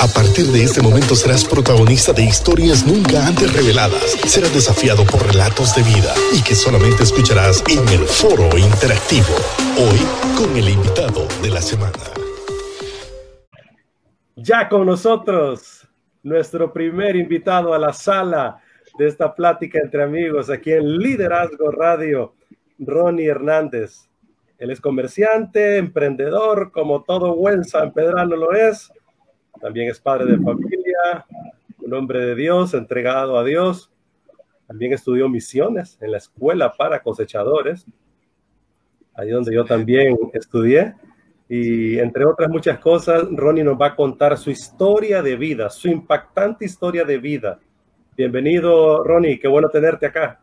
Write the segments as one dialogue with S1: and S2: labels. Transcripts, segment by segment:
S1: A partir de este momento serás protagonista de historias nunca antes reveladas. Serás desafiado por relatos de vida y que solamente escucharás en el foro interactivo. Hoy con el invitado de la semana.
S2: Ya con nosotros, nuestro primer invitado a la sala de esta plática entre amigos aquí en Liderazgo Radio, Ronnie Hernández. Él es comerciante, emprendedor, como todo buen San Pedrano lo es también es padre de familia, un hombre de Dios, entregado a Dios. También estudió misiones en la escuela para cosechadores, ahí donde yo también estudié. Y entre otras muchas cosas, Ronnie nos va a contar su historia de vida, su impactante historia de vida. Bienvenido, Ronnie, qué bueno tenerte acá.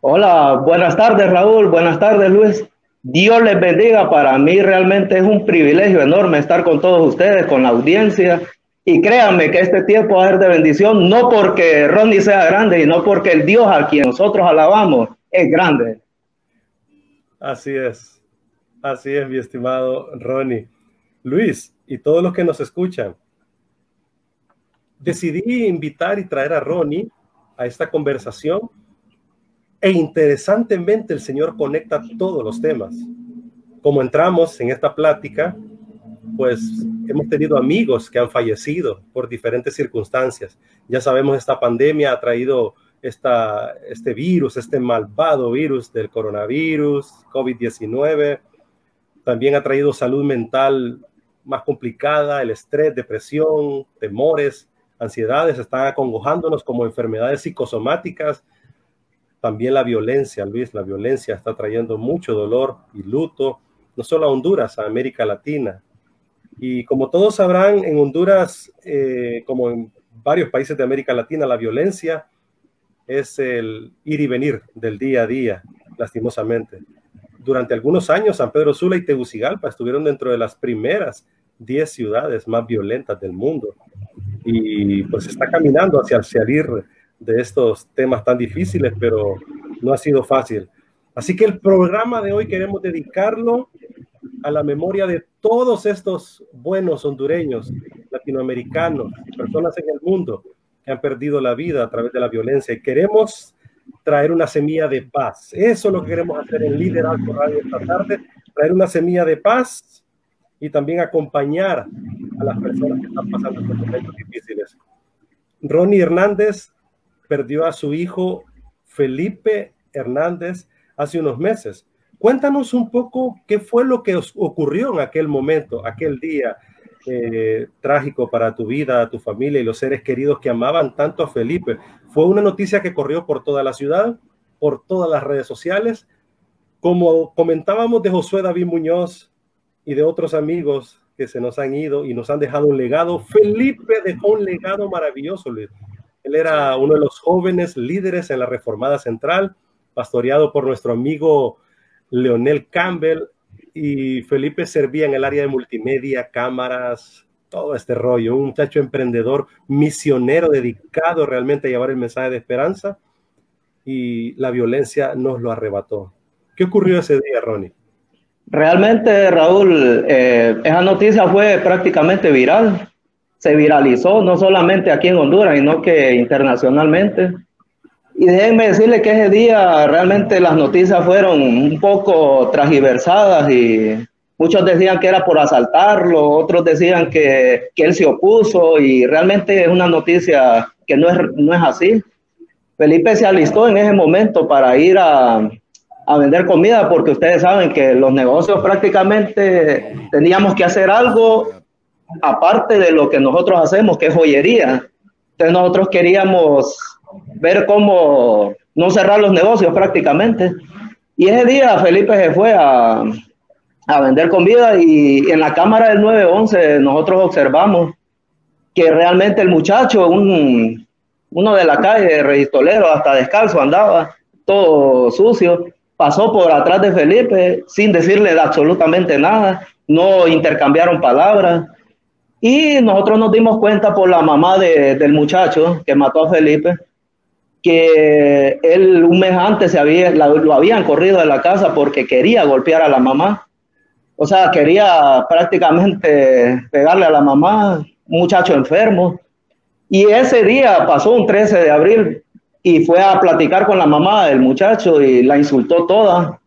S3: Hola, buenas tardes, Raúl, buenas tardes, Luis. Dios les bendiga. Para mí realmente es un privilegio enorme estar con todos ustedes, con la audiencia. Y créanme que este tiempo va a ser de bendición, no porque Ronnie sea grande y no porque el Dios a quien nosotros alabamos es grande.
S2: Así es. Así es, mi estimado Ronnie. Luis y todos los que nos escuchan, decidí invitar y traer a Ronnie a esta conversación e interesantemente el Señor conecta todos los temas. Como entramos en esta plática, pues hemos tenido amigos que han fallecido por diferentes circunstancias. Ya sabemos, esta pandemia ha traído esta, este virus, este malvado virus del coronavirus, COVID-19. También ha traído salud mental más complicada, el estrés, depresión, temores, ansiedades, están acongojándonos como enfermedades psicosomáticas también la violencia, Luis, la violencia está trayendo mucho dolor y luto, no solo a Honduras, a América Latina. Y como todos sabrán, en Honduras, eh, como en varios países de América Latina, la violencia es el ir y venir del día a día, lastimosamente. Durante algunos años, San Pedro Sula y Tegucigalpa estuvieron dentro de las primeras 10 ciudades más violentas del mundo. Y pues está caminando hacia salir de estos temas tan difíciles, pero no ha sido fácil. Así que el programa de hoy queremos dedicarlo a la memoria de todos estos buenos hondureños, latinoamericanos, personas en el mundo que han perdido la vida a través de la violencia. Y queremos traer una semilla de paz. Eso es lo que queremos hacer en Liderazgo Radio esta tarde, traer una semilla de paz y también acompañar a las personas que están pasando por momentos difíciles. Ronnie Hernández perdió a su hijo Felipe Hernández hace unos meses. Cuéntanos un poco qué fue lo que ocurrió en aquel momento, aquel día eh, trágico para tu vida, tu familia y los seres queridos que amaban tanto a Felipe. Fue una noticia que corrió por toda la ciudad, por todas las redes sociales. Como comentábamos de Josué David Muñoz y de otros amigos que se nos han ido y nos han dejado un legado, Felipe dejó un legado maravilloso. Él era uno de los jóvenes líderes en la Reformada Central, pastoreado por nuestro amigo Leonel Campbell y Felipe servía en el área de multimedia, cámaras, todo este rollo, un muchacho emprendedor, misionero, dedicado realmente a llevar el mensaje de esperanza y la violencia nos lo arrebató. ¿Qué ocurrió ese día, Ronnie?
S3: Realmente, Raúl, eh, esa noticia fue prácticamente viral se viralizó no solamente aquí en Honduras, sino que internacionalmente. Y déjenme decirle que ese día realmente las noticias fueron un poco transversadas y muchos decían que era por asaltarlo, otros decían que, que él se opuso y realmente es una noticia que no es, no es así. Felipe se alistó en ese momento para ir a, a vender comida porque ustedes saben que los negocios prácticamente teníamos que hacer algo aparte de lo que nosotros hacemos, que es joyería. Entonces nosotros queríamos ver cómo no cerrar los negocios prácticamente. Y ese día Felipe se fue a, a vender comida y en la cámara del 911 nosotros observamos que realmente el muchacho, un, uno de la calle, registolero, hasta descalzo andaba, todo sucio, pasó por atrás de Felipe sin decirle absolutamente nada, no intercambiaron palabras, y nosotros nos dimos cuenta por la mamá del muchacho que mató a Felipe, que él un mes antes se había, lo habían corrido de la casa porque quería golpear a la mamá. O sea, quería prácticamente pegarle a la mamá, muchacho enfermo. Y ese día pasó un 13 de abril y fue a platicar con la mamá del muchacho y la insultó toda.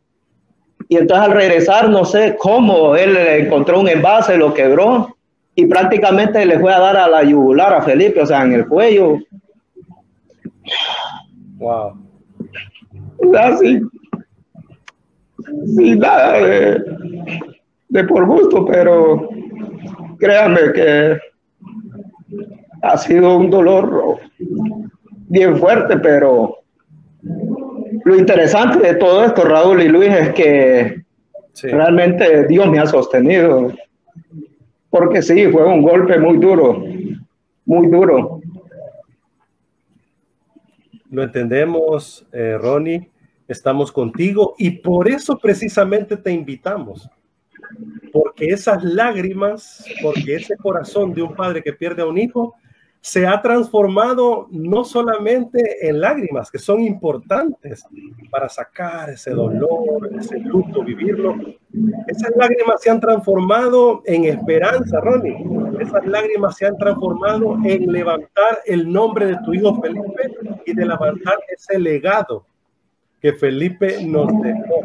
S3: Y entonces al regresar, no sé cómo, él encontró un envase, lo quebró y prácticamente le fue a dar a la yugular a Felipe, o sea, en el cuello.
S2: Wow.
S3: Así. Sin nada de, de por gusto, pero créanme que ha sido un dolor bien fuerte, pero lo interesante de todo esto, Raúl y Luis, es que realmente Dios me ha sostenido. Porque sí, fue un golpe muy duro, muy duro.
S2: Lo entendemos, eh, Ronnie, estamos contigo y por eso precisamente te invitamos. Porque esas lágrimas, porque ese corazón de un padre que pierde a un hijo, se ha transformado no solamente en lágrimas, que son importantes para sacar ese dolor, ese luto, vivirlo. Esas lágrimas se han transformado en esperanza, Ronnie. Esas lágrimas se han transformado en levantar el nombre de tu hijo Felipe y de levantar ese legado que Felipe nos dejó.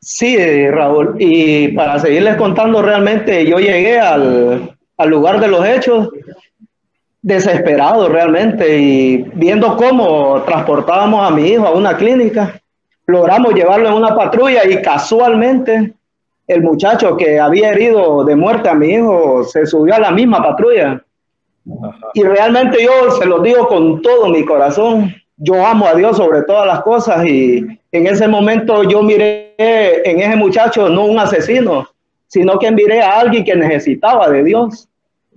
S3: Sí, Raúl. Y para seguirles contando, realmente yo llegué al, al lugar de los hechos desesperado realmente y viendo cómo transportábamos a mi hijo a una clínica, logramos llevarlo en una patrulla y casualmente el muchacho que había herido de muerte a mi hijo se subió a la misma patrulla. Y realmente yo se lo digo con todo mi corazón, yo amo a Dios sobre todas las cosas y en ese momento yo miré en ese muchacho no un asesino, sino que miré a alguien que necesitaba de Dios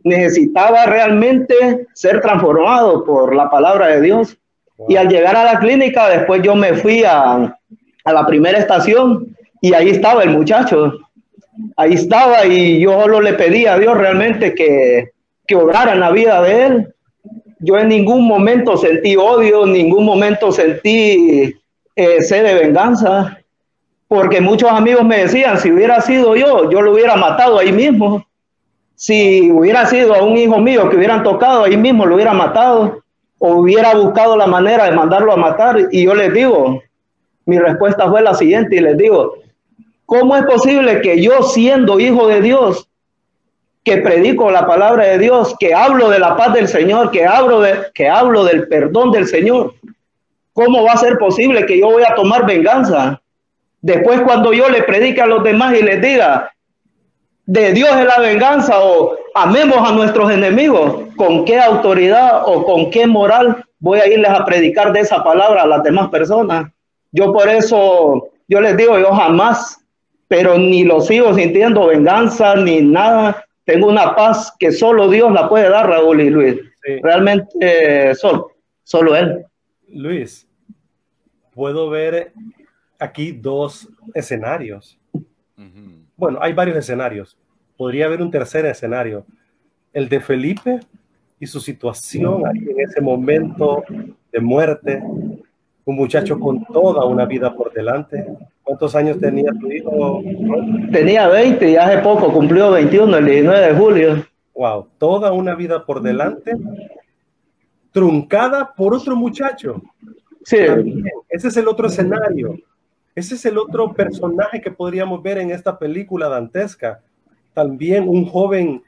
S3: necesitaba realmente ser transformado por la palabra de Dios. Y al llegar a la clínica, después yo me fui a, a la primera estación y ahí estaba el muchacho. Ahí estaba y yo solo le pedí a Dios realmente que, que obrara en la vida de él. Yo en ningún momento sentí odio, en ningún momento sentí eh, sed de venganza, porque muchos amigos me decían, si hubiera sido yo, yo lo hubiera matado ahí mismo. Si hubiera sido a un hijo mío que hubieran tocado, ahí mismo lo hubiera matado o hubiera buscado la manera de mandarlo a matar. Y yo les digo, mi respuesta fue la siguiente y les digo, ¿cómo es posible que yo siendo hijo de Dios, que predico la palabra de Dios, que hablo de la paz del Señor, que hablo, de, que hablo del perdón del Señor, ¿cómo va a ser posible que yo voy a tomar venganza? Después cuando yo le predique a los demás y les diga, de Dios es la venganza o amemos a nuestros enemigos, ¿con qué autoridad o con qué moral voy a irles a predicar de esa palabra a las demás personas? Yo por eso, yo les digo, yo jamás, pero ni lo sigo sintiendo venganza ni nada. Tengo una paz que solo Dios la puede dar, Raúl y Luis. Realmente solo, solo Él.
S2: Luis, puedo ver aquí dos escenarios bueno, hay varios escenarios. Podría haber un tercer escenario, el de Felipe y su situación en ese momento de muerte, un muchacho con toda una vida por delante. ¿Cuántos años tenía tu hijo?
S3: Tenía 20 y hace poco cumplió 21, el 19 de julio.
S2: Wow, toda una vida por delante, truncada por otro muchacho.
S3: Sí.
S2: ese es el otro escenario. Ese es el otro personaje que podríamos ver en esta película dantesca. También un joven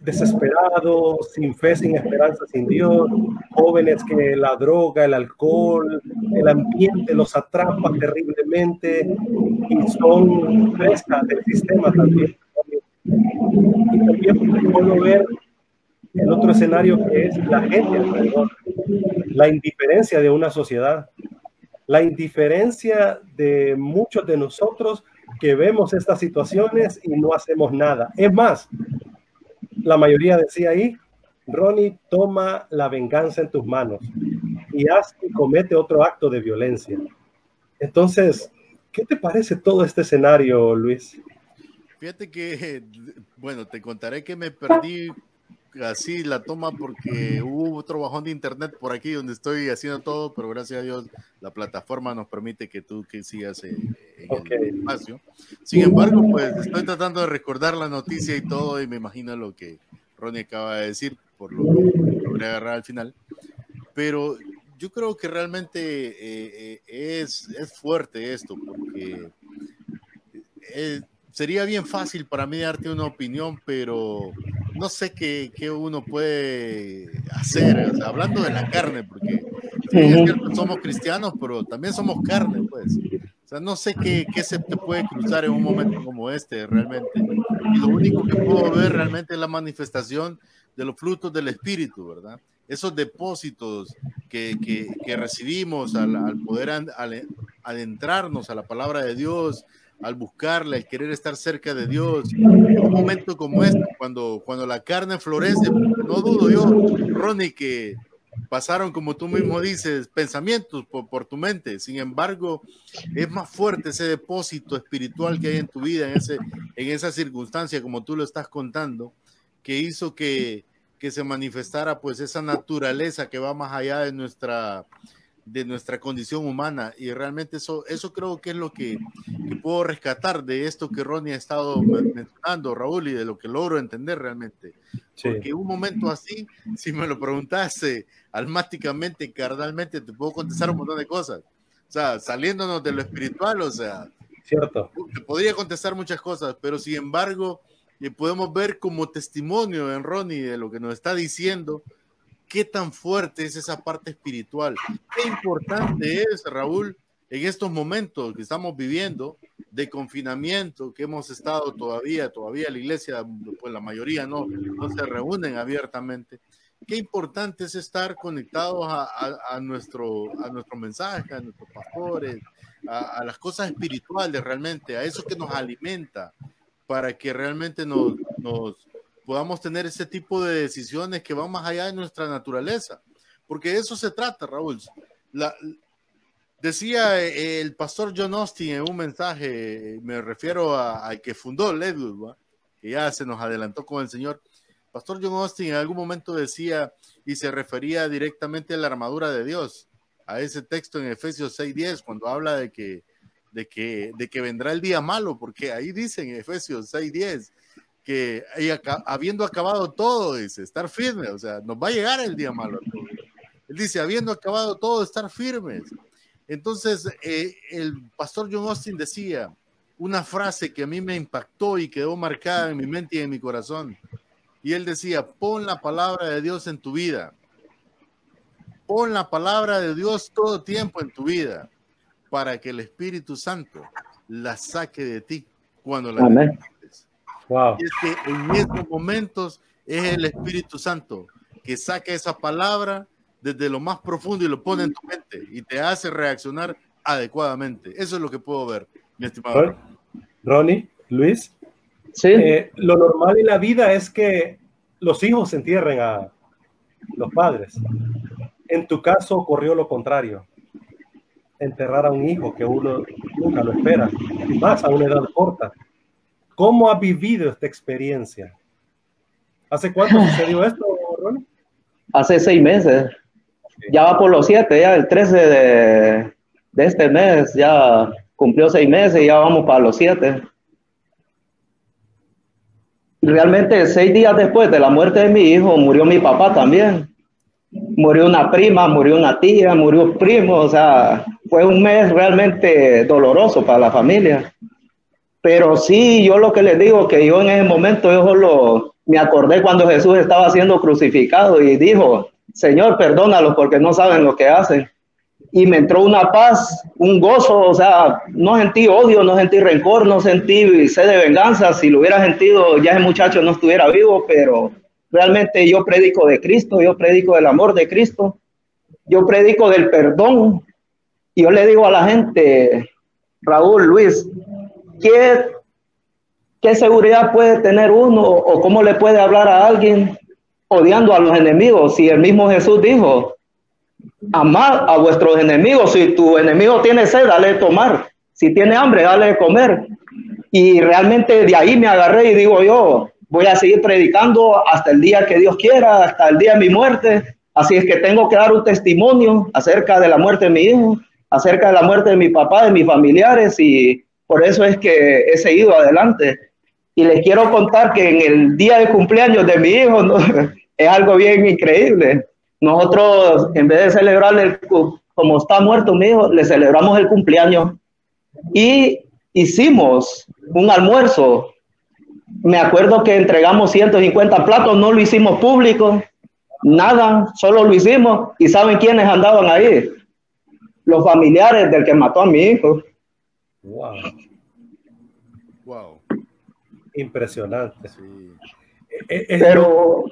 S2: desesperado, sin fe, sin esperanza, sin Dios, jóvenes que la droga, el alcohol, el ambiente los atrapa terriblemente y son presas del sistema también. Y también puedo ver el otro escenario que es la gente alrededor, la indiferencia de una sociedad la indiferencia de muchos de nosotros que vemos estas situaciones y no hacemos nada. Es más, la mayoría decía ahí, Ronnie, toma la venganza en tus manos y haz y comete otro acto de violencia. Entonces, ¿qué te parece todo este escenario, Luis?
S4: Fíjate que, bueno, te contaré que me perdí así la toma porque hubo otro bajón de internet por aquí donde estoy haciendo todo, pero gracias a Dios la plataforma nos permite que tú que sigas en, el espacio. Sin embargo, pues estoy tratando de recordar la noticia y todo y me imagino lo que Ronnie acaba de decir, por lo que logré agarrar al final. Pero yo creo que realmente eh, eh, es, es, fuerte esto, porque eh, sería bien fácil para mí darte una opinión, pero no sé qué, qué uno puede hacer, hablando de la carne, porque somos cristianos, pero también somos carne, pues. O sea, no sé qué, qué se te puede cruzar en un momento como este, realmente. Y lo único que puedo ver realmente es la manifestación de los frutos del Espíritu, ¿verdad? Esos depósitos que, que, que recibimos al, al poder al, adentrarnos a la palabra de Dios, al buscarla, al querer estar cerca de Dios. En un momento como este, cuando, cuando la carne florece, no dudo yo, Ronnie, que pasaron, como tú mismo dices, pensamientos por, por, tu mente. Sin embargo, es más fuerte ese depósito espiritual que hay en tu vida, en, ese, en esa circunstancia, como tú lo estás contando, que hizo que, que se manifestara pues esa naturaleza que va más allá de nuestra, de nuestra condición humana y realmente eso, eso creo que es lo que, que, puedo rescatar de esto que Ronnie ha estado mencionando, Raúl, y de lo que logro entender realmente. Sí. Porque un momento así, si me lo preguntase almáticamente, carnalmente, te puedo contestar un montón de cosas. O sea, saliéndonos de lo espiritual, o sea,
S2: cierto.
S4: Te podría contestar muchas cosas, pero sin embargo, podemos ver como testimonio en Ronnie de lo que nos está diciendo, qué tan fuerte es esa parte espiritual. Qué importante es, Raúl, en estos momentos que estamos viviendo de confinamiento, que hemos estado todavía, todavía la iglesia, pues la mayoría no, no se reúnen abiertamente. Qué importante es estar conectados a, a, a nuestro, a nuestro mensaje, a nuestros pastores, a, a las cosas espirituales realmente, a eso que nos alimenta, para que realmente nos, nos, podamos tener ese tipo de decisiones que van más allá de nuestra naturaleza. Porque de eso se trata, Raúl. La, decía eh, el pastor John Austin en un mensaje, me refiero al que fundó Ledwood, que ya se nos adelantó con el Señor. Pastor John Austin en algún momento decía y se refería directamente a la armadura de Dios, a ese texto en Efesios 6:10, cuando habla de que, de, que, de que vendrá el día malo, porque ahí dice en Efesios 6:10 que habiendo acabado todo, dice, estar firme, o sea, nos va a llegar el día malo. Él dice, habiendo acabado todo, estar firmes. Entonces, eh, el pastor John Austin decía una frase que a mí me impactó y quedó marcada en mi mente y en mi corazón. Y él decía, pon la palabra de Dios en tu vida. Pon la palabra de Dios todo tiempo en tu vida para que el Espíritu Santo la saque de ti cuando la. Wow. Y es que en estos momentos es el Espíritu Santo que saca esa palabra desde lo más profundo y lo pone en tu mente y te hace reaccionar adecuadamente. Eso es lo que puedo ver, mi estimado.
S2: Ronnie, Luis.
S3: Sí.
S2: Eh, lo normal en la vida es que los hijos entierren a los padres. En tu caso ocurrió lo contrario. Enterrar a un hijo que uno nunca lo espera, y más a una edad corta. ¿Cómo ha vivido esta experiencia? ¿Hace cuánto sucedió esto, Ron?
S3: Hace seis meses. Ya va por los siete, ya el 13 de, de este mes, ya cumplió seis meses y ya vamos para los siete. Realmente seis días después de la muerte de mi hijo murió mi papá también. Murió una prima, murió una tía, murió un primo, o sea, fue un mes realmente doloroso para la familia. Pero sí, yo lo que les digo, que yo en ese momento yo solo me acordé cuando Jesús estaba siendo crucificado y dijo, Señor, perdónalos porque no saben lo que hacen. Y me entró una paz, un gozo, o sea, no sentí odio, no sentí rencor, no sentí sed de venganza. Si lo hubiera sentido, ya ese muchacho no estuviera vivo, pero realmente yo predico de Cristo, yo predico del amor de Cristo, yo predico del perdón. Y yo le digo a la gente, Raúl, Luis, ¿qué, qué seguridad puede tener uno o cómo le puede hablar a alguien odiando a los enemigos? Si el mismo Jesús dijo, amad a vuestros enemigos, si tu enemigo tiene sed, dale tomar, si tiene hambre, dale comer. Y realmente de ahí me agarré y digo yo, voy a seguir predicando hasta el día que Dios quiera, hasta el día de mi muerte. Así es que tengo que dar un testimonio acerca de la muerte de mi hijo, acerca de la muerte de mi papá, de mis familiares y por eso es que he seguido adelante. Y les quiero contar que en el día de cumpleaños de mi hijo es algo bien increíble. Nosotros, en vez de celebrarle, como está muerto mi hijo, le celebramos el cumpleaños y hicimos un almuerzo. Me acuerdo que entregamos 150 platos, no lo hicimos público, nada, solo lo hicimos. ¿Y saben quiénes andaban ahí? Los familiares del que mató a mi hijo.
S2: Wow. Wow. Impresionante.
S3: Eh, eh, pero,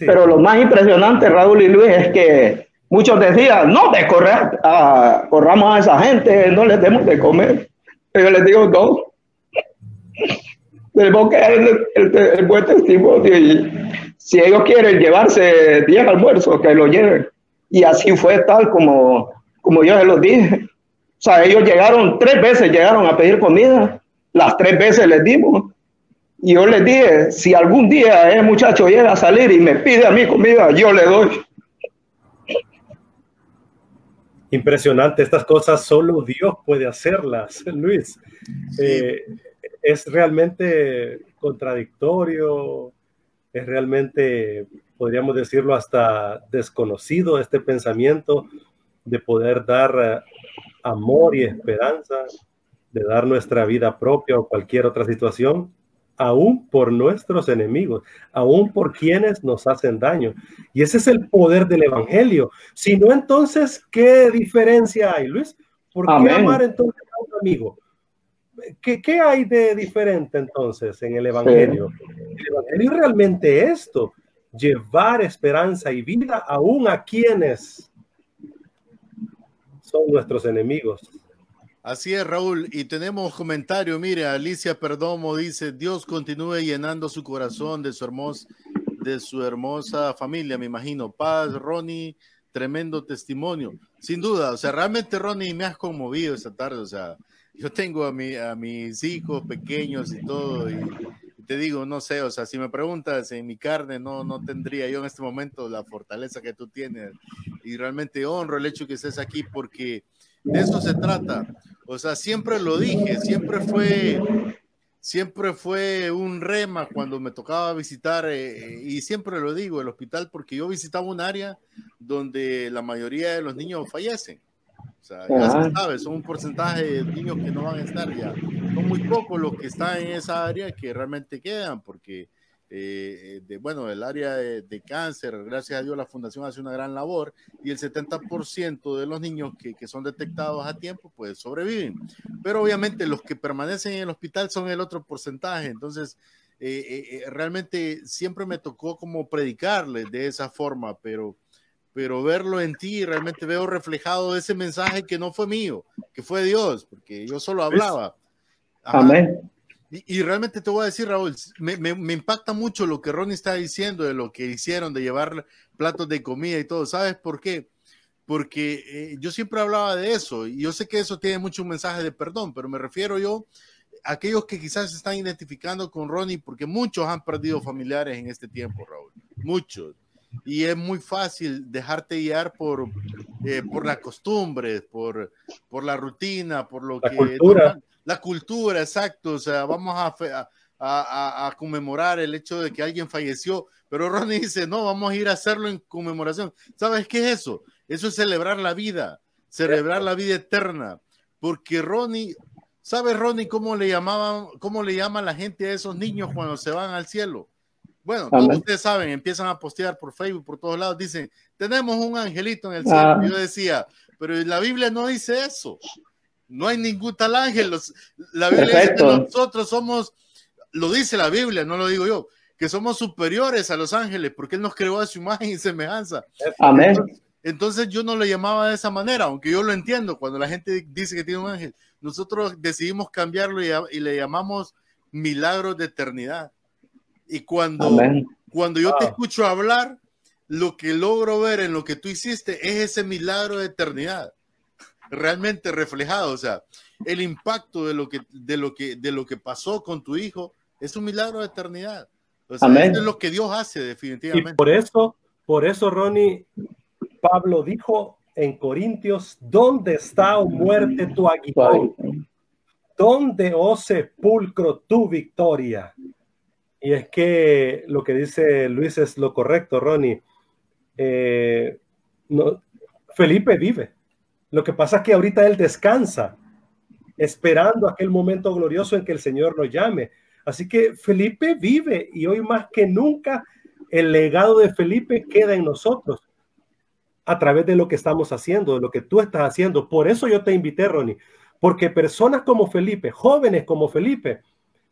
S3: pero lo más impresionante, Raúl y Luis, es que muchos decían, no, de correr, a, corramos a esa gente, no les demos de comer. Yo les digo, no. Tenemos que dar el, buen testimonio y si ellos quieren llevarse 10 almuerzos, que lo lleven. Y así fue tal como, como yo se los dije. O sea, ellos llegaron tres veces, llegaron a pedir comida, las tres veces les dimos. Y yo les dije, si algún día el muchacho llega a salir y me pide a mí comida, yo le doy.
S2: Impresionante, estas cosas solo Dios puede hacerlas, Luis. Eh, es realmente contradictorio, es realmente, podríamos decirlo, hasta desconocido este pensamiento de poder dar eh, amor y esperanza, de dar nuestra vida propia o cualquier otra situación, aún por nuestros enemigos, aún por quienes nos hacen daño. Y ese es el poder del Evangelio. Si no, entonces, ¿qué diferencia hay, Luis? ¿Por qué amar entonces a un amigo? ¿Qué, ¿Qué, hay de diferente entonces en el Evangelio? El Evangelio realmente esto, llevar esperanza y vida aún a quienes son nuestros enemigos.
S4: Así es, Raúl. Y tenemos comentario. Mire, Alicia Perdomo dice, Dios continúe llenando su corazón de su, hermosa, de su hermosa familia, me imagino. Paz, Ronnie, tremendo testimonio. Sin duda, o sea, realmente, Ronnie, me has conmovido esta tarde. O sea, yo tengo a, mi, a mis hijos pequeños y todo, y te digo, no sé, o sea, si me preguntas en mi carne, no, no tendría yo en este momento la fortaleza que tú tienes. Y realmente honro el hecho que estés aquí porque de eso se trata. O sea, siempre lo dije, siempre fue, siempre fue un rema cuando me tocaba visitar, eh, y siempre lo digo, el hospital, porque yo visitaba un área donde la mayoría de los niños fallecen. O sea, ya se sabe, son un porcentaje de niños que no van a estar ya. Son muy pocos los que están en esa área que realmente quedan, porque, eh, de, bueno, el área de, cáncer, gracias a Dios, la fundación hace una gran labor y el 70% de los niños que, que, son detectados a tiempo, pues sobreviven. Pero obviamente los que permanecen en el hospital son el otro porcentaje. Entonces, eh, eh, realmente siempre me tocó como predicarles de esa forma, pero pero verlo en ti, realmente veo reflejado ese mensaje que no fue mío, que fue Dios, porque yo solo hablaba.
S3: Amén.
S4: Y, realmente te voy a decir, Raúl, me, me, impacta mucho lo que Ronnie está diciendo de lo que hicieron, de llevar platos de comida y todo. ¿Sabes por qué? Porque eh, yo siempre hablaba de eso y yo sé que eso tiene mucho un mensaje de perdón, pero me refiero yo a aquellos que quizás se están identificando con Ronnie, porque muchos han perdido familiares en este tiempo, Raúl. Muchos y es muy fácil dejarte guiar por, eh, por la costumbre, por, por la rutina, por lo
S2: la que... Cultura.
S4: La cultura, exacto. O sea, vamos a, a, a, conmemorar el hecho de que alguien falleció, pero Ronnie dice, no, vamos a ir a hacerlo en conmemoración. ¿Sabes qué es eso? Eso es celebrar la vida, celebrar la vida eterna, porque Ronnie, ¿sabes Ronnie cómo le llamaban, cómo le llama la gente a esos niños cuando se van al cielo? Bueno, todos ustedes saben, empiezan a postear por Facebook, por todos lados, dicen, tenemos un angelito en el cielo. Ah. Yo decía, pero la Biblia no dice eso. No hay ningún tal ángel. la Biblia dice que nosotros somos, lo dice la Biblia, no lo digo yo, que somos superiores a los ángeles porque Él nos creó a su imagen y semejanza.
S3: Amén.
S4: Entonces, yo no lo llamaba de esa manera, aunque yo lo entiendo cuando la gente dice que tiene un ángel. Nosotros decidimos cambiarlo y le llamamos milagros de eternidad. Y cuando, cuando yo te ah. escucho hablar, lo que logro ver en lo que tú hiciste es ese milagro de eternidad realmente reflejado, o sea, el impacto de lo que de lo que de lo que pasó con tu hijo es un milagro de eternidad. O sea, es lo que Dios hace definitivamente.
S2: Y por eso, por eso Ronnie Pablo dijo en Corintios, ¿dónde está o muerte tu aguijón? ¿Dónde, oh sepulcro, tu victoria? Y es que lo que dice Luis es lo correcto, Ronnie. Eh, Felipe vive. Lo que pasa es que ahorita él descansa, esperando aquel momento glorioso en que el Señor lo llame. Así que Felipe vive y hoy más que nunca el legado de Felipe queda en nosotros a través de lo que estamos haciendo, de lo que tú estás haciendo. Por eso yo te invité, Ronnie, porque personas como Felipe, jóvenes como Felipe,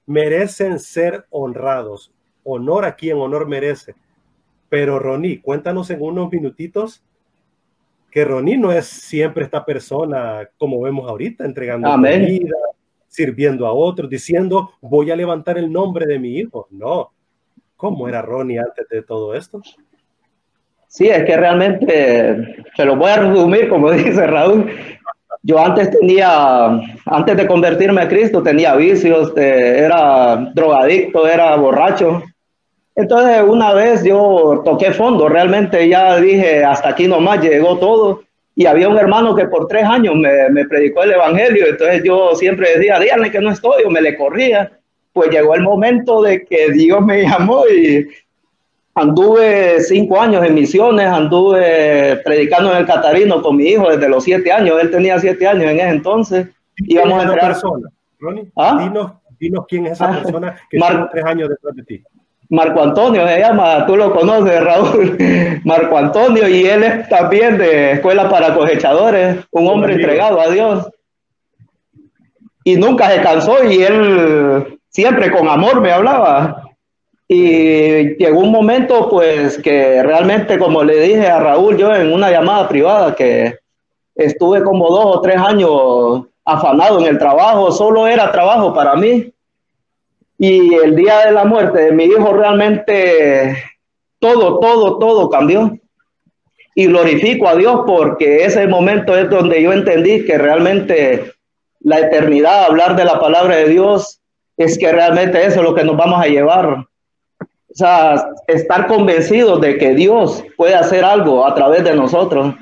S2: merecen ser honrados. Honor a quien honor merece. Pero Ronnie, cuéntanos en unos minutitos que Ronnie no es siempre esta persona como vemos ahorita, entregando vida, sirviendo a otros, diciendo voy a levantar el nombre de mi hijo. No. ¿Cómo era Ronnie antes de todo esto?
S3: Sí, es que realmente, se lo voy a resumir, como dice Raúl, yo antes tenía, antes de convertirme a Cristo, tenía vicios, eh, era drogadicto, era borracho. Entonces, una vez yo toqué fondo, realmente ya dije, hasta aquí nomás llegó todo. Y había un hermano que por tres años me, me predicó el evangelio. Entonces, yo siempre decía, díganle que no estoy, o me le corría. Pues llegó el momento de que Dios me llamó y Anduve cinco años en misiones, anduve predicando en el Catarino con mi hijo desde los siete años. Él tenía siete años en ese entonces.
S2: Íbamos a entrar. persona? Ronnie, ¿Ah? dinos, quién es esa ah, persona que Mar tres años detrás de ti.
S3: Marco Antonio se llama, tú lo conoces, Raúl. Marco Antonio, y él es también de Escuela para Cosechadores, un hombre entregado a Dios. Y nunca se cansó, y él siempre con amor me hablaba. Y llegó un momento, pues, que realmente, como le dije a Raúl, yo en una llamada privada, que estuve como dos o tres años afanado en el trabajo, solo era trabajo para mí. Y el día de la muerte de mi hijo, realmente todo, todo, todo cambió. Y glorifico a Dios porque ese momento es donde yo entendí que realmente la eternidad, hablar de la palabra de Dios, es que realmente eso es lo que nos vamos a llevar sea, estar convencidos de que Dios puede hacer algo a través de nosotros.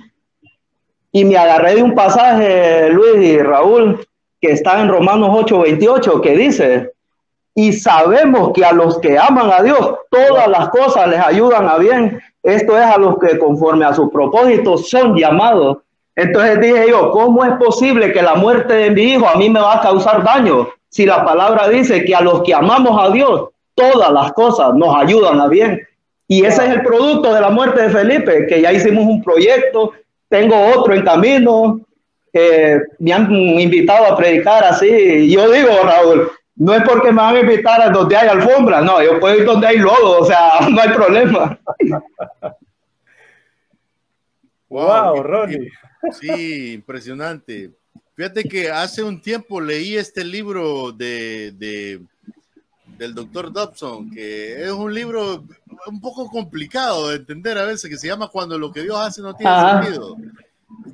S3: Y me agarré de un pasaje, Luis y Raúl, que está en Romanos 8:28, que dice, y sabemos que a los que aman a Dios, todas las cosas les ayudan a bien. Esto es a los que conforme a sus propósitos son llamados. Entonces dije yo, ¿cómo es posible que la muerte de mi hijo a mí me va a causar daño? Si la palabra dice que a los que amamos a Dios, todas las cosas nos ayudan a bien. Y ese es el producto de la muerte de Felipe, que ya hicimos un proyecto, tengo otro en camino, me han invitado a predicar así. Yo digo, Raúl, no es porque me van a invitar a donde hay alfombra, no, yo puedo ir donde hay lodo, o sea, no hay problema.
S4: Wow, Ronnie. Sí, impresionante. Fíjate que hace un tiempo leí este libro de del doctor Dobson, que es un libro un poco complicado de entender a veces, que se llama Cuando lo que Dios hace no tiene sentido.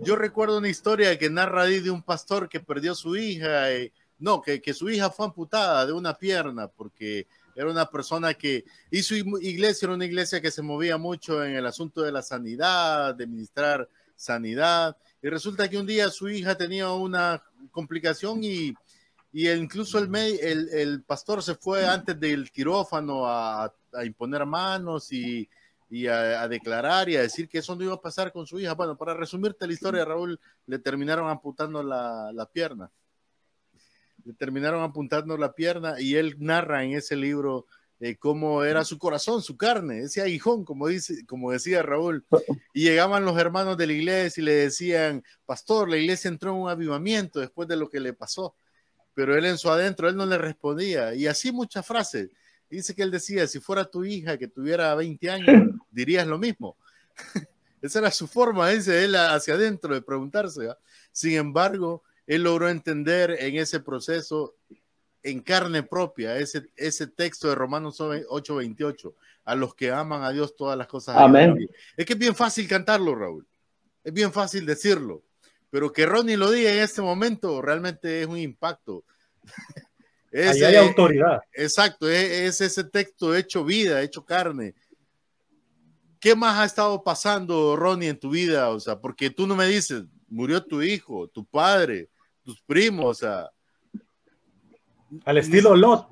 S4: Yo recuerdo una historia que narra ahí de un pastor que perdió su hija, y, no, que, que su hija fue amputada de una pierna porque era una persona que hizo iglesia, era una iglesia que se movía mucho en el asunto de la sanidad, de ministrar sanidad, y resulta que un día su hija tenía una complicación y y incluso el, el, el, pastor se fue antes del quirófano a, a imponer manos y, y a, a, declarar y a decir que eso no iba a pasar con su hija. Bueno, para resumirte la historia, Raúl, le terminaron apuntando la, la pierna. Le terminaron apuntando la pierna y él narra en ese libro eh, cómo era su corazón, su carne, ese aguijón, como, dice, como decía Raúl. Y llegaban los hermanos de la iglesia y le decían, pastor, la iglesia entró en un avivamiento después de lo que le pasó pero él en su adentro, él no le respondía. Y así muchas frases. Dice que él decía, si fuera tu hija que tuviera 20 años, dirías lo mismo. Esa era su forma, dice él hacia adentro de preguntarse. Sin embargo, él logró entender en ese proceso, en carne propia, ese, ese texto de Romanos 8:28, a los que aman a Dios todas las cosas.
S3: Amén.
S4: Es que es bien fácil cantarlo, Raúl. Es bien fácil decirlo pero que Ronnie lo diga en este momento realmente es un impacto.
S2: es, hay autoridad.
S4: Exacto, es, ese texto hecho vida, hecho carne. ¿Qué más ha estado pasando, Ronnie, en tu vida? O sea, porque tú no me dices, murió tu hijo, tu padre, tus primos, o sea,
S2: Al estilo Lot.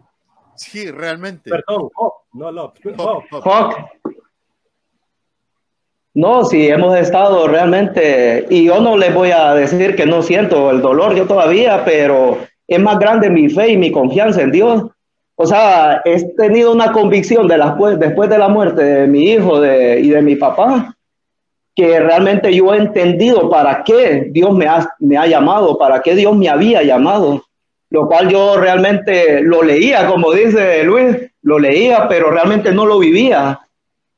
S4: Sí, realmente.
S2: Perdón, no Lot.
S4: Hawk.
S2: Hawk.
S3: No, sí, hemos estado realmente, y yo no les voy a decir que no siento el dolor yo todavía, pero es más grande mi fe y mi confianza en Dios. O sea, he tenido una convicción de la, después de la muerte de mi hijo y de mi papá, que realmente yo he entendido para qué Dios me ha, me ha llamado, para qué Dios me había llamado, lo cual yo realmente lo leía, como dice Luis, lo leía, pero realmente no lo vivía.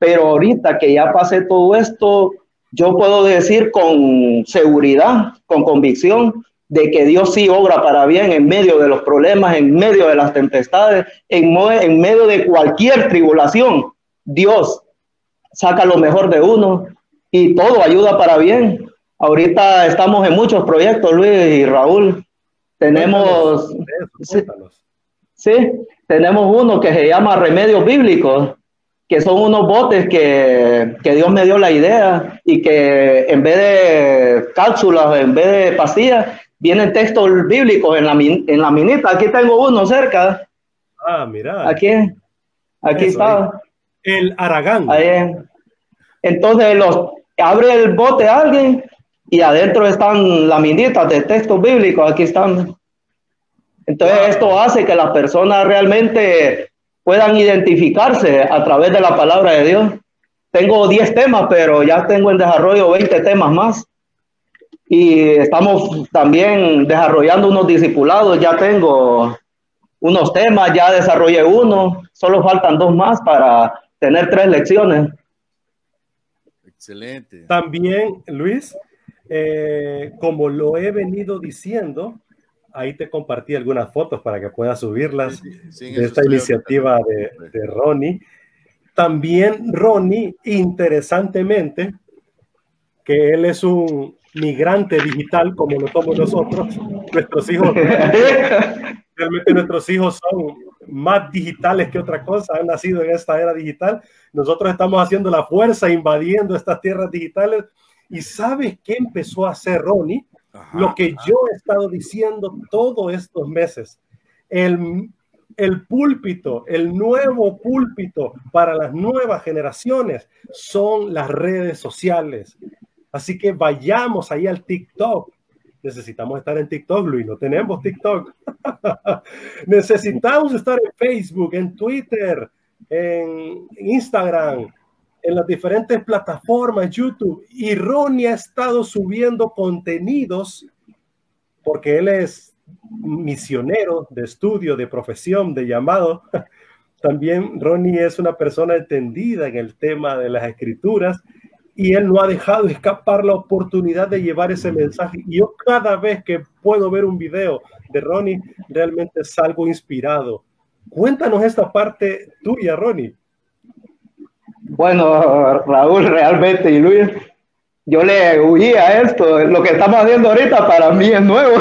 S3: Pero ahorita que ya pasé todo esto, yo puedo decir con seguridad, con convicción, de que Dios sí obra para bien en medio de los problemas, en medio de las tempestades, en, en medio de cualquier tribulación. Dios saca lo mejor de uno y todo ayuda para bien. Ahorita estamos en muchos proyectos, Luis y Raúl. Tenemos, sí, sí, tenemos uno que se llama Remedios Bíblicos, que son unos botes que, que, Dios me dio la idea y que en vez de cápsulas, en vez de pastillas, vienen textos bíblicos en la, en la minita. Aquí tengo uno cerca.
S2: Ah, mira.
S3: Aquí, aquí
S2: Eso,
S3: está.
S2: El Aragán.
S3: Ahí. Entonces los abre el bote alguien y adentro están las minitas de textos bíblicos. Aquí están. Entonces esto hace que las personas realmente puedan identificarse a través de la palabra de Dios. Tengo 10 temas, pero ya tengo en desarrollo 20 temas más. Y estamos también desarrollando unos discipulados. Ya tengo unos temas, ya desarrollé uno. Solo faltan dos más para tener tres lecciones.
S4: Excelente.
S2: También, Luis, eh, como lo he venido diciendo, ahí te compartí algunas fotos para que puedas subirlas
S4: Sí, sí,
S2: de esta iniciativa de, de Ronnie. También Ronnie, interesantemente, que él es un migrante digital como lo somos nosotros, nuestros hijos, realmente nuestros hijos son más digitales que otra cosa, han nacido en esta era digital. Nosotros estamos haciendo la fuerza, invadiendo estas tierras digitales. ¿Y sabes qué empezó a hacer Ronnie?
S4: Ajá,
S2: lo que
S4: ajá.
S2: yo he estado diciendo todos estos meses. El, el púlpito, el nuevo púlpito para las nuevas generaciones son las redes sociales. Así que vayamos ahí al TikTok. Necesitamos estar en TikTok, Luis, no tenemos TikTok. Necesitamos estar en Facebook, en Twitter, en Instagram, en las diferentes plataformas, YouTube. Y Ronnie ha estado subiendo contenidos porque él es misionero de estudio, de profesión, de llamado. También Ronnie es una persona entendida en el tema de las escrituras y él no ha dejado escapar la oportunidad de llevar ese mensaje. Y yo cada vez que puedo ver un video de Ronnie, realmente salgo inspirado. Cuéntanos esta parte tuya, Ronnie.
S3: Bueno, Raúl, realmente, y Luis, yo le huía a esto. Lo que estamos haciendo ahorita para mí es nuevo.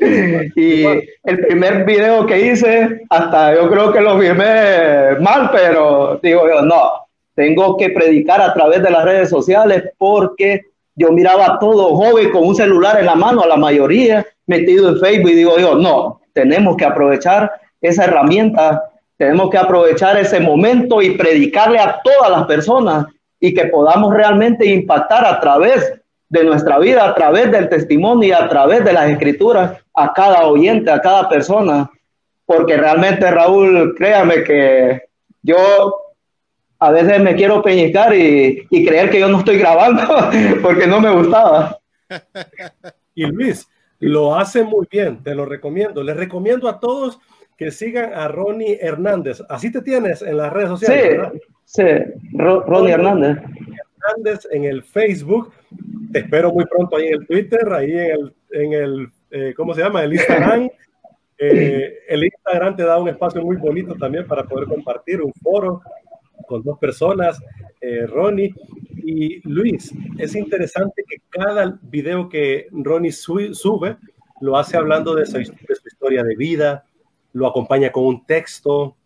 S3: y el primer video que hice, hasta yo creo que lo firmé mal, pero digo yo, no, tengo que predicar a través de las redes sociales porque yo miraba a todo joven con un celular en la mano, a la mayoría metido en Facebook, y digo yo, no, tenemos que aprovechar esa herramienta tenemos que aprovechar ese momento y predicarle a todas las personas y que podamos realmente impactar a través de nuestra vida, a través del testimonio y a través de las escrituras a cada oyente, a cada persona. Porque realmente, Raúl, créame que yo a veces me quiero peñicar y, y creer que yo no estoy grabando porque no me gustaba.
S2: Y Luis, lo hace muy bien, te lo recomiendo. Les recomiendo a todos que sigan a Ronnie Hernández. Así te tienes en las redes sociales,
S3: Sí,
S2: ¿verdad?
S3: sí, Ro- Ronnie Hernández.
S2: Hernández en el Facebook. Te espero muy pronto ahí en el Twitter, ahí en el, en el eh, ¿cómo se llama? El Instagram. Eh, el Instagram te da un espacio muy bonito también para poder compartir un foro con dos personas, eh, Ronnie y Luis. Es interesante que cada video que Ronnie su- sube lo hace hablando de su, de su historia de vida, lo acompaña con un texto,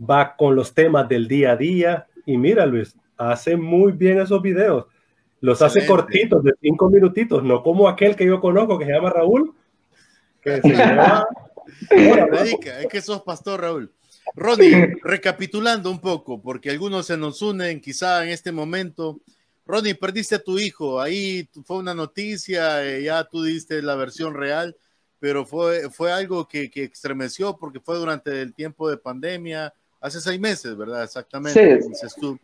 S2: va con los temas del día a día. Y mira, Luis, hace muy bien esos videos. Los hace cortitos, de cinco minutitos, no como aquel que yo conozco que se llama Raúl, que se
S4: Predica, es que sos pastor, Raúl. Ronnie, recapitulando un poco, porque algunos se nos unen quizá en este momento. Ronnie, perdiste a tu hijo, ahí fue una noticia, eh, ya tú diste la versión real, pero fue, fue algo que, que, estremeció porque fue durante el tiempo de pandemia, hace seis meses, ¿verdad? Exactamente. Sí.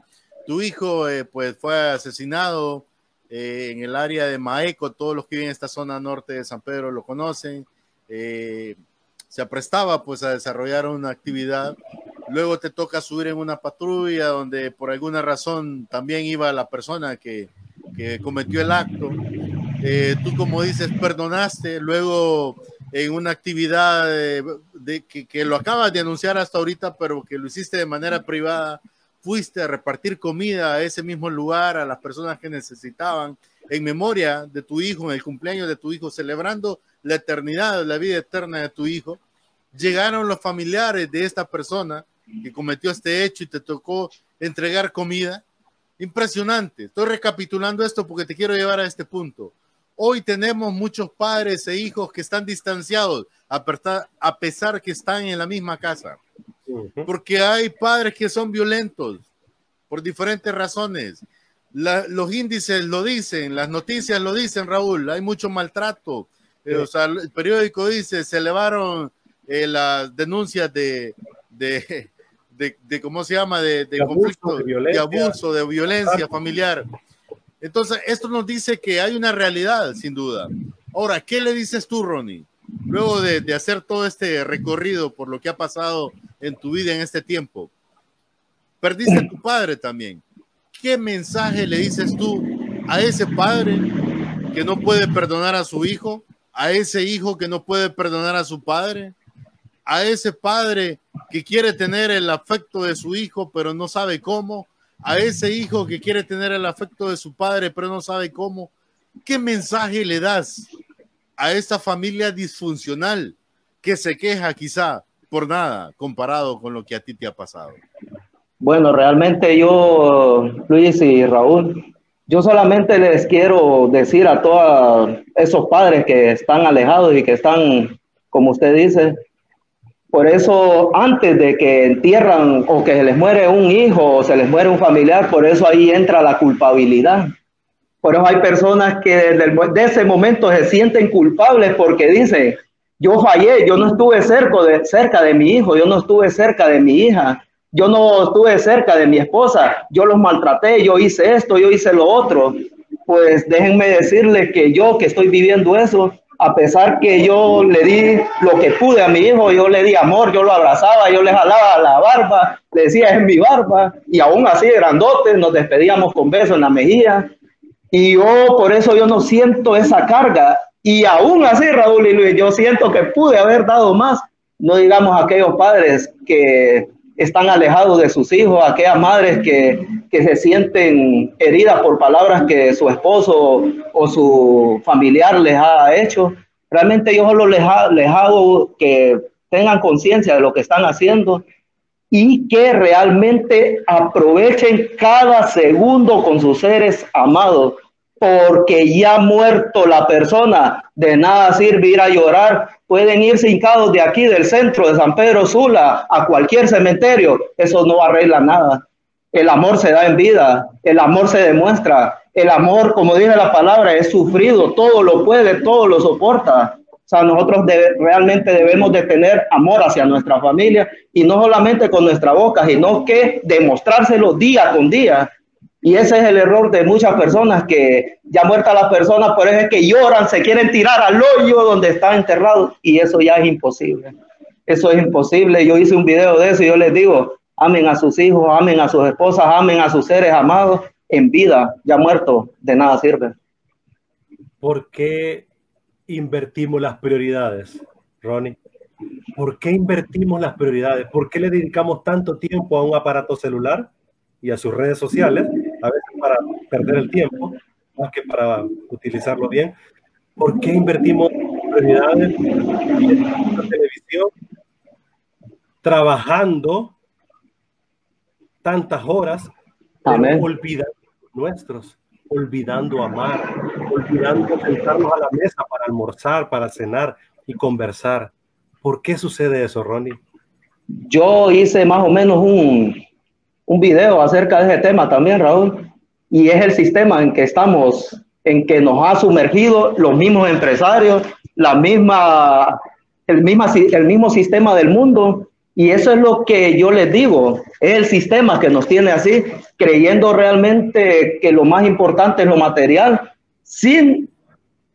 S4: Tu hijo eh, pues fue asesinado eh, en el área de Maeco, todos los que viven en esta zona norte de San Pedro lo conocen. Eh, se aprestaba pues a desarrollar una actividad. Luego te toca subir en una patrulla donde por alguna razón también iba la persona que, que cometió el acto. Tú como dices, perdonaste. Luego en una actividad que, que, lo acabas de anunciar hasta ahorita, pero que lo hiciste de manera privada, fuiste a repartir comida a ese mismo lugar, a las personas que necesitaban, en memoria de tu hijo, en el cumpleaños de tu hijo, celebrando la eternidad, la vida eterna de tu hijo. Llegaron los familiares de esta persona que cometió este hecho y te tocó entregar comida. Impresionante. Estoy recapitulando esto porque te quiero llevar a este punto. Hoy tenemos muchos padres e hijos que están distanciados a pesar que están en la misma casa porque hay padres que son violentos por diferentes razones. los índices lo dicen, las noticias lo dicen, Raúl, hay mucho maltrato. Eh, o sea, el periódico dice, se elevaron eh, las denuncias de, de, de, ¿cómo se llama? De, conflicto, de, abuso, de violencia familiar. Entonces, esto nos dice que hay una realidad, sin duda. Ahora, ¿qué le dices tú, Ronnie? luego de, hacer todo este recorrido por lo que ha pasado en tu vida en este tiempo, perdiste a tu padre también. ¿Qué mensaje le dices tú a ese padre que no puede perdonar a su hijo? ¿A ese hijo que no puede perdonar a su padre? ¿A ese padre que quiere tener el afecto de su hijo pero no sabe cómo? ¿A ese hijo que quiere tener el afecto de su padre pero no sabe cómo? ¿Qué mensaje le das a esta familia disfuncional que se queja quizá por nada comparado con lo que a ti te ha pasado?
S3: Bueno, realmente yo, Luis y Raúl, yo solamente les quiero decir a todos esos padres que están alejados y que están, como usted dice, por eso antes de que entierran o que se les muere un hijo o se les muere un familiar, por eso ahí entra la culpabilidad. Por eso hay personas que desde ese momento se sienten culpables porque dicen, yo fallé, yo no estuve cerca de, cerca de mi hijo, yo no estuve cerca de mi hija, yo no estuve cerca de mi esposa, yo los maltraté, yo hice esto, yo hice lo otro. Pues déjenme decirles que yo que estoy viviendo eso, a pesar que yo le di lo que pude a mi hijo, yo le di amor, yo lo abrazaba, yo le jalaba la barba, le decía es mi barba, y aún así grandote, nos despedíamos con besos en la mejilla, y yo por eso yo no siento esa carga. Y aún así, Raúl y Luis, yo siento que pude haber dado más. No digamos aquellos padres que están alejados de sus hijos, aquellas madres que, que se sienten heridas por palabras que su esposo o su familiar les ha hecho. Realmente yo solo les, les hago que tengan conciencia de lo que están haciendo y que realmente aprovechen cada segundo con sus seres amados, porque ya muerto la persona, de nada sirve ir a llorar. Pueden irse hincados de aquí, del centro de San Pedro Sula, a cualquier cementerio. Eso no arregla nada. El amor se da en vida, el amor se demuestra. El amor, como dice la palabra, es sufrido, todo lo puede, todo lo soporta. O sea, nosotros realmente debemos de tener amor hacia nuestra familia y no solamente con nuestra boca, sino que demostrárselo día con día. Y ese es el error de muchas personas que ya muertas las personas, por eso es que lloran, se quieren tirar al hoyo donde están enterrados y eso ya es imposible. Eso es imposible. Yo hice un video de eso y yo les digo, amen a sus hijos, amen a sus esposas, amen a sus seres amados en vida, ya muerto, de nada sirve.
S2: ¿Por qué invertimos las prioridades, Ronnie? ¿Por qué invertimos las prioridades? ¿Por qué le dedicamos tanto tiempo a un aparato celular y a sus redes sociales? A veces para perder el tiempo, más que para utilizarlo bien. ¿Por qué invertimos prioridades en la televisión trabajando tantas horas, olvidando nuestros? olvidando amar, olvidando sentarnos a la mesa para almorzar, para cenar y conversar. ¿Por qué sucede eso, Ronnie?
S3: Yo hice más o menos un, un video acerca de ese tema también, Raúl, y es el sistema en que estamos, en que nos ha sumergido los mismos empresarios, la misma, el, misma, el mismo sistema del mundo, y eso es lo que yo les digo, es el sistema que nos tiene así, creyendo realmente que lo más importante es lo material, sin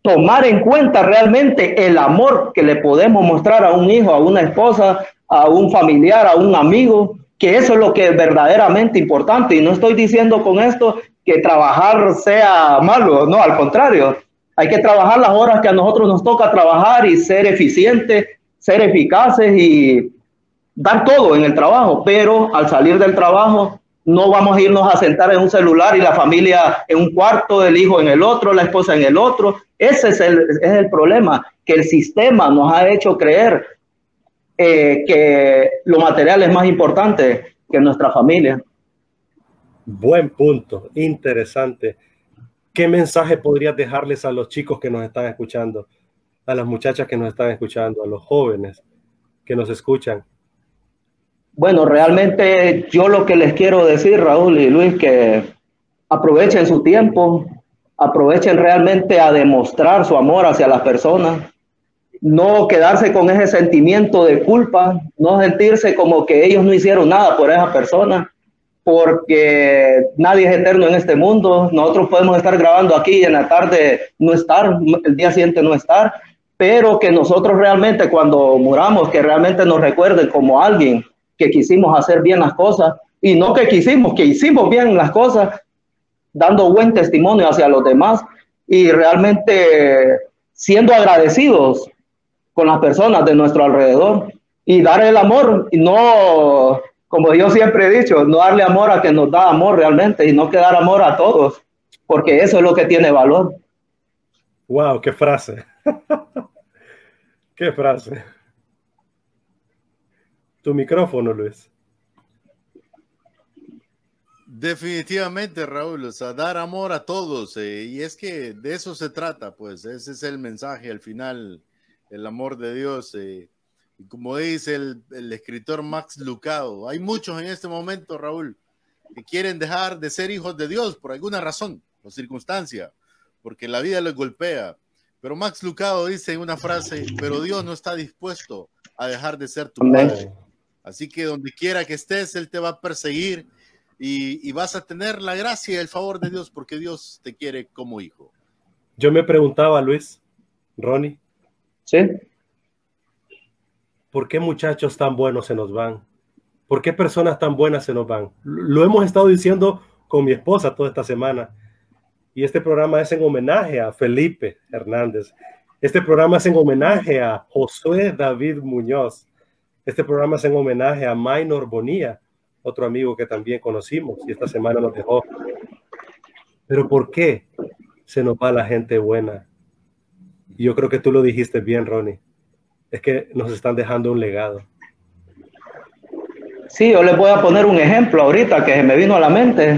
S3: tomar en cuenta realmente el amor que le podemos mostrar a un hijo, a una esposa, a un familiar, a un amigo, que eso es lo que es verdaderamente importante. Y no estoy diciendo con esto que trabajar sea malo, no, al contrario, hay que trabajar las horas que a nosotros nos toca trabajar y ser eficientes, ser eficaces y dar todo en el trabajo, pero al salir del trabajo no vamos a irnos a sentar en un celular y la familia en un cuarto, el hijo en el otro, la esposa en el otro. Ese es el, es el problema, que el sistema nos ha hecho creer eh, que lo material es más importante que nuestra familia.
S2: Buen punto, interesante. ¿Qué mensaje podrías dejarles a los chicos que nos están escuchando, a las muchachas que nos están escuchando, a los jóvenes que nos escuchan?
S3: Bueno, realmente yo lo que les quiero decir, Raúl y Luis, que aprovechen su tiempo, aprovechen realmente a demostrar su amor hacia las personas, no quedarse con ese sentimiento de culpa, no sentirse como que ellos no hicieron nada por esa persona, porque nadie es eterno en este mundo. Nosotros podemos estar grabando aquí y en la tarde no estar, el día siguiente no estar, pero que nosotros realmente cuando muramos, que realmente nos recuerden como alguien que quisimos hacer bien las cosas y no que quisimos, que hicimos bien las cosas, dando buen testimonio hacia los demás y realmente siendo agradecidos con las personas de nuestro alrededor y dar el amor y no, como yo siempre he dicho, no darle amor a que nos da amor realmente y no que dar amor a todos, porque eso es lo que tiene valor.
S2: Wow, qué frase. qué frase. Tu micrófono, Luis.
S4: Definitivamente, Raúl, o sea, dar amor a todos, eh, y es que de eso se trata, pues ese es el mensaje al final el amor de Dios. Eh, y como dice el, el, escritor Max Lucado, hay muchos en este momento, Raúl, que quieren dejar de ser hijos de Dios por alguna razón o circunstancia, porque la vida les golpea. Pero Max Lucado dice en una frase, pero Dios no está dispuesto a dejar de ser tu padre. Así que donde quiera que estés, Él te va a perseguir y, y vas a tener la gracia y el favor de Dios porque Dios te quiere como hijo.
S2: Yo me preguntaba, Luis, Ronnie, ¿Por qué muchachos tan buenos se nos van? ¿Por qué personas tan buenas se nos van? Lo hemos estado diciendo con mi esposa toda esta semana. Y este programa es en homenaje a Felipe Hernández. Este programa es en homenaje a Josué David Muñoz. Este programa es en homenaje a Maynor Bonía, otro amigo que también conocimos y esta semana nos dejó. Pero ¿por qué se nos va la gente buena? Yo creo que tú lo dijiste bien, Ronnie. Es que nos están dejando un legado.
S3: Sí, yo les voy a poner un ejemplo ahorita que me vino a la mente.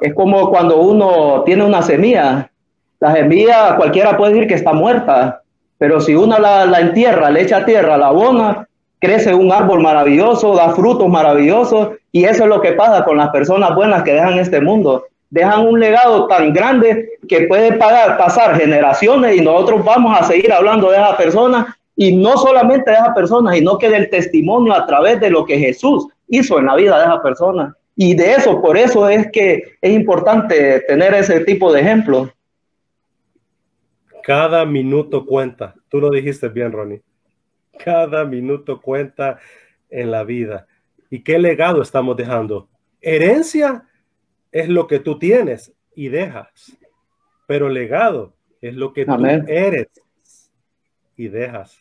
S3: Es como cuando uno tiene una semilla. La semilla cualquiera puede decir que está muerta, pero si uno la, la entierra, le echa tierra, la abona, crece un árbol maravilloso, da frutos maravillosos y eso es lo que pasa con las personas buenas que dejan este mundo dejan un legado tan grande que puede pasar generaciones y nosotros vamos a seguir hablando de esa persona y no solamente de esa persona, sino que del testimonio a través de lo que Jesús hizo en la vida de esa persona. Y de eso, por eso es que es importante tener ese tipo de ejemplos.
S2: Cada minuto cuenta. Tú lo dijiste bien, Ronnie. Cada minuto cuenta en la vida. ¿Y qué legado estamos dejando? Herencia es lo que tú tienes y dejas, pero legado es lo que Amén. tú eres y dejas.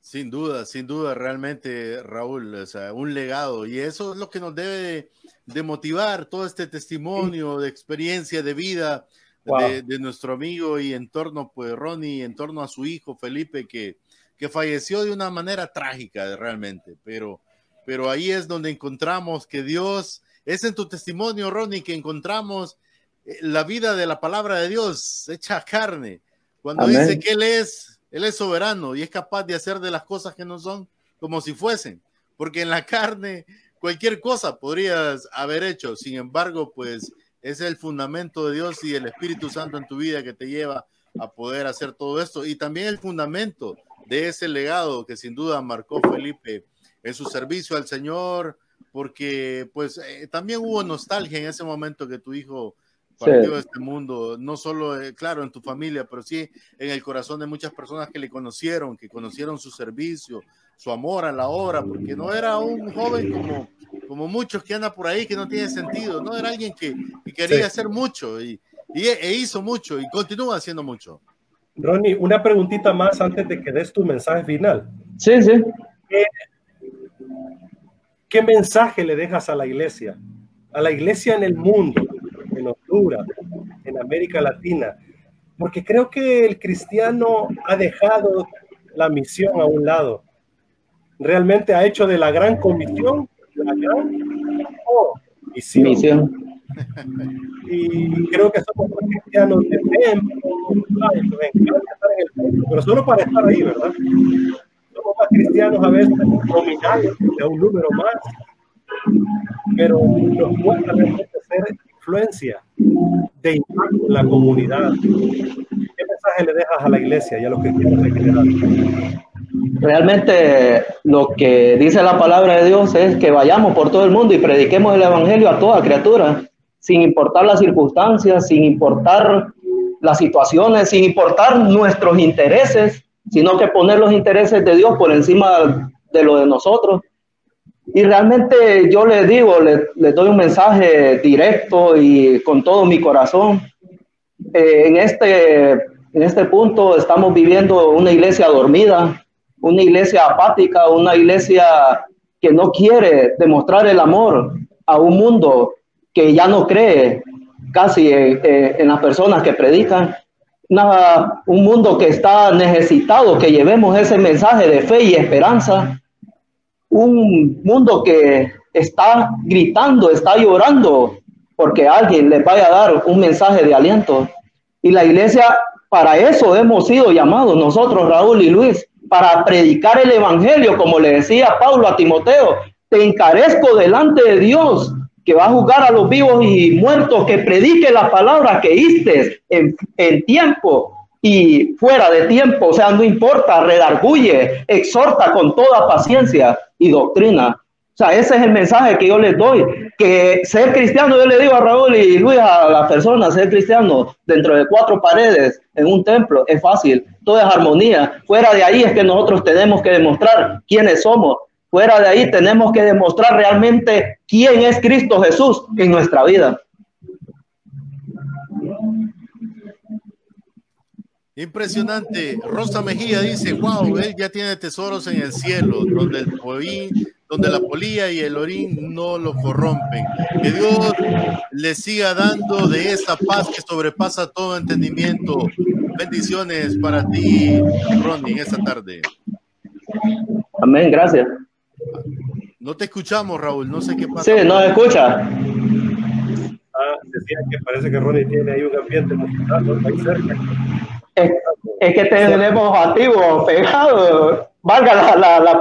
S4: Sin duda, sin duda, realmente, Raúl, o sea, un legado. Y eso es lo que nos debe de motivar todo este testimonio de experiencia de vida wow. de, de, nuestro amigo y en torno, pues, Ronnie, en torno a su hijo Felipe, que, que falleció de una manera trágica realmente. Pero, pero ahí es donde encontramos que Dios es en tu testimonio, Ronnie, que encontramos eh, la vida de la palabra de Dios hecha carne. Cuando Amén. dice que Él es Él es soberano y es capaz de hacer de las cosas que no son como si fuesen, porque en la carne cualquier cosa podrías haber hecho. Sin embargo, pues es el fundamento de Dios y el Espíritu Santo en tu vida que te lleva a poder hacer todo esto. Y también el fundamento de ese legado que sin duda marcó Felipe en su servicio al Señor, porque pues eh, también hubo nostalgia en ese momento que tu hijo partió de este mundo, no solo, eh, claro, en tu familia, pero sí en el corazón de muchas personas que le conocieron, que conocieron su servicio, su amor a la obra, porque no era un joven como, como muchos que anda por ahí que no tiene sentido, no era alguien que, quería hacer mucho y, e hizo mucho y continúa haciendo mucho.
S2: Ronnie, una preguntita más antes de que des tu mensaje final.
S3: Sí, sí.
S2: ¿Qué, mensaje le dejas a la iglesia? A la iglesia en el mundo, en Honduras, en América Latina. Porque creo que el cristiano ha dejado la misión a un lado. Realmente ha hecho de la gran comisión la gran misión. Y creo que somos cristianos de templo, pero solo para estar ahí, ¿verdad? Somos más cristianos a veces nominales de un número más, pero nos cuesta realmente ser influencia de impacto en la comunidad. ¿Qué mensaje le dejas a la iglesia y a los cristianos en general?
S3: Realmente lo que dice la palabra de Dios es que vayamos por todo el mundo y prediquemos el Evangelio a toda criatura, sin importar las circunstancias, sin importar las situaciones, sin importar nuestros intereses, sino que poner los intereses de Dios por encima de lo de nosotros. Y realmente yo les digo, les, doy un mensaje directo y con todo mi corazón. Eh, en, este, en este punto estamos viviendo una iglesia dormida, una iglesia apática, una iglesia que no quiere demostrar el amor a un mundo que ya no cree casi eh, en las personas que predican. Un mundo que está necesitado que llevemos ese mensaje de fe y esperanza. Un mundo que está gritando, está llorando porque alguien les vaya a dar un mensaje de aliento. Y la iglesia, para eso hemos sido llamados nosotros, Raúl y Luis, para predicar el Evangelio, como le decía Pablo a Timoteo, te encarezco delante de Dios que va a juzgar a los vivos y muertos, que predique la palabra que histe en, en tiempo y fuera de tiempo, o sea, no importa, redarguye, exhorta con toda paciencia y doctrina. O sea, ese es el mensaje que yo les doy, que ser cristiano, yo le digo a Raúl y Luis, a las personas, ser cristiano dentro de cuatro paredes en un templo es fácil, todo es armonía. Fuera de ahí es que nosotros tenemos que demostrar quiénes somos, Fuera de ahí tenemos que demostrar realmente quién es Cristo Jesús en nuestra vida.
S4: Impresionante. Rosa Mejía dice, wow, él ya tiene tesoros en el cielo, donde el donde la polilla y el orín no lo corrompen. Que Dios le siga dando de esa paz que sobrepasa todo entendimiento. Bendiciones para ti, Ronnie, en esta tarde.
S3: Amén, gracias.
S4: No te escuchamos, Raúl, no sé qué pasa.
S3: Sí, no escucha.
S2: Ah, decía que parece que Ronnie tiene ahí un ambiente musical, ahí cerca.
S3: Es, que tenemos activo pegado, valga la, la, la,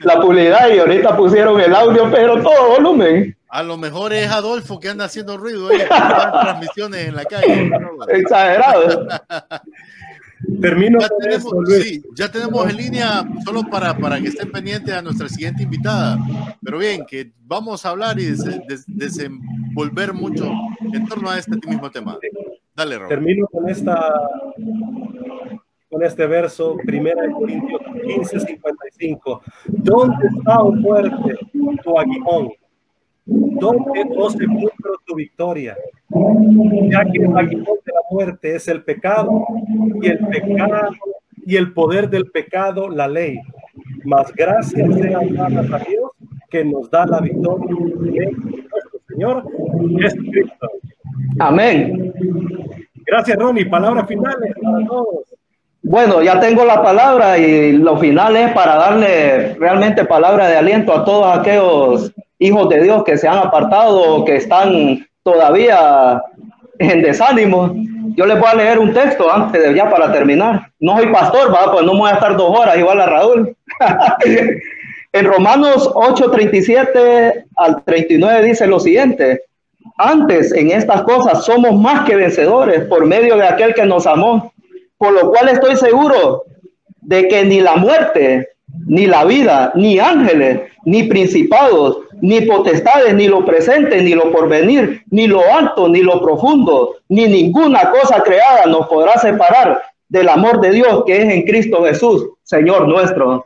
S3: la publicidad y ahorita pusieron el audio, pero todo volumen.
S4: A lo mejor es Adolfo que anda haciendo ruido ahí, transmisiones en la calle.
S3: Exagerado.
S2: Termino.
S4: Ya tenemos, sí, ya tenemos en línea, solo para, para que estén pendientes a nuestra siguiente invitada. Pero bien, que vamos a hablar y desenvolver mucho en torno a este mismo tema. Dale, Raúl.
S2: Termino con esta con este verso, primera de Corintios 15, 55. ¿Dónde está, oh fuerte, tu aguijón? ¿Dónde, oh sepulcro, tu victoria? Ya que el aguijón de la muerte es el pecado, y el pecado y el poder del pecado, la ley. Más gracias sean dadas a Dios que nos da la victoria nuestro Señor Jesucristo.
S3: Amén.
S2: Gracias, Ronnie. Palabras finales para todos.
S3: Bueno, ya tengo la palabra y lo final es para darle realmente palabra de aliento a todos aquellos hijos de Dios que se han apartado, que están todavía en desánimo yo les voy a leer un texto antes de ya para terminar. No soy pastor, ¿va? pues no voy a estar dos horas igual a Raúl. en Romanos 8, 37 al 39 dice lo siguiente. Antes en estas cosas somos más que vencedores por medio de aquel que nos amó, por lo cual estoy seguro de que ni la muerte, ni la vida, ni ángeles, ni principados, ni potestades, ni lo presente, ni lo porvenir, ni lo alto, ni lo profundo, ni ninguna cosa creada nos podrá separar del amor de Dios que es en Cristo Jesús, Señor nuestro.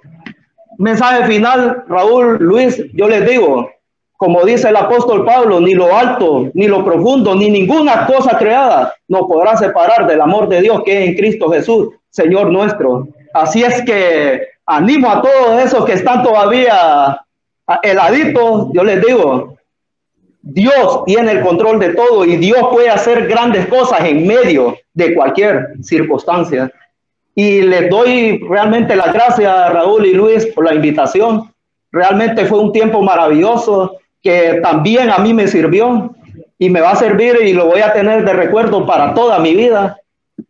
S3: Mensaje final, Raúl, Luis, yo les digo, como dice el apóstol Pablo, ni lo alto, ni lo profundo, ni ninguna cosa creada nos podrá separar del amor de Dios que es en Cristo Jesús, Señor nuestro. Así es que animo a todos esos que están todavía heladitos, yo les digo, Dios tiene el control de todo y Dios puede hacer grandes cosas en medio de cualquier circunstancia. Y les doy realmente las gracias, Raúl y Luis, por la invitación. Realmente fue un tiempo maravilloso que también a mí me sirvió y me va a servir y lo voy a tener de recuerdo para toda mi vida.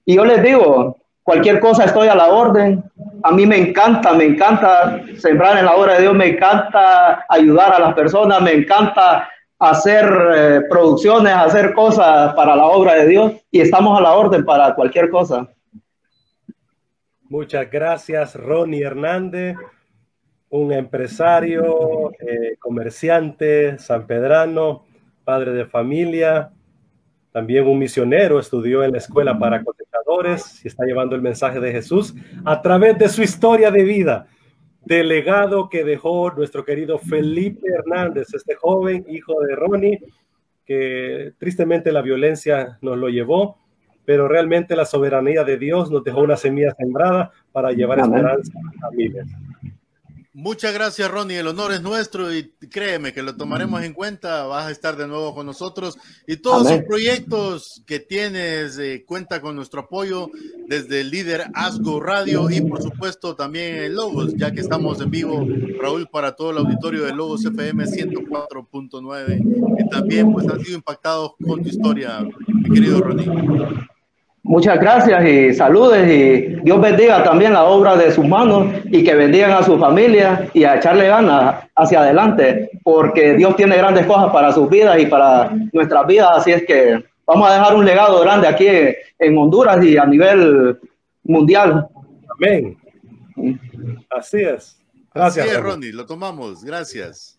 S3: Y yo les digo, cualquier cosa estoy a la orden. A mí me encanta, me encanta sembrar en la obra de Dios, me encanta ayudar a las personas, me encanta hacer eh, producciones, hacer cosas para la obra de Dios y estamos a la orden para cualquier cosa.
S2: Muchas gracias, Ronnie Hernández, un empresario, eh, comerciante, sanpedrano, padre de familia, también un misionero, estudió en la escuela para y está llevando el mensaje de Jesús a través de su historia de vida, del legado que dejó nuestro querido Felipe Hernández, este joven hijo de Ronnie, que tristemente la violencia nos lo llevó, pero realmente la soberanía de Dios nos dejó una semilla sembrada para llevar esperanza a familias.
S4: Muchas gracias, Ronnie. El honor es nuestro y créeme que lo tomaremos en cuenta. Vas a estar de nuevo con nosotros y todos los proyectos que tienes, eh, cuenta con nuestro apoyo desde el líder Asgo Radio y por supuesto también el Logos, ya que estamos en vivo, Raúl, para todo el auditorio de Logos FM 104.9 y también pues han sido impactados con tu historia, mi querido Ronnie.
S3: Muchas gracias y saludes y Dios bendiga también la obra de sus manos y que bendigan a su familia y a echarle ganas hacia adelante porque Dios tiene grandes cosas para sus vidas y para nuestras vidas, así es que vamos a dejar un legado grande aquí en Honduras y a nivel mundial.
S2: Amén. Así es.
S4: Gracias. Así es, Ronnie, lo tomamos. Gracias.